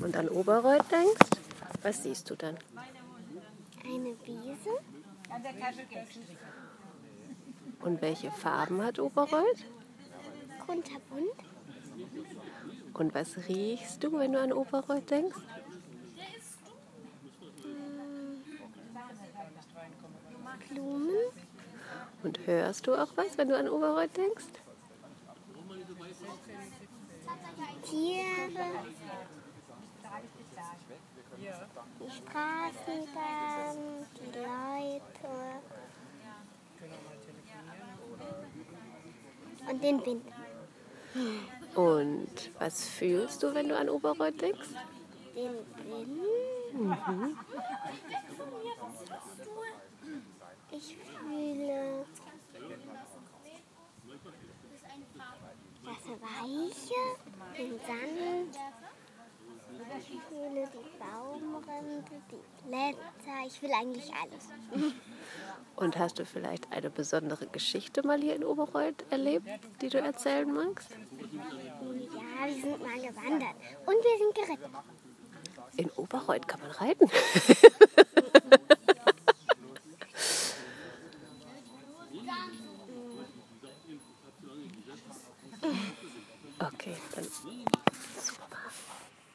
und an Oberreuth denkst, was siehst du dann? Eine Wiese. Und welche Farben hat Oberreuth? Kunterbunt. Und was riechst du, wenn du an Oberreuth denkst? Blumen. Und hörst du auch was, wenn du an Oberreuth denkst? Tiere. Die Straßenbahn, die Leute. Und den Wind. Und was fühlst du, wenn du an Oberreuth denkst? Den Wind. Ich fühle das Weiche, den Sand. Die Baumrinde, die Blätter. Ich will eigentlich alles. Und hast du vielleicht eine besondere Geschichte mal hier in Oberreuth erlebt, die du erzählen magst? Ja, wir sind mal gewandert und wir sind geritten. In Oberreuth kann man reiten. okay, dann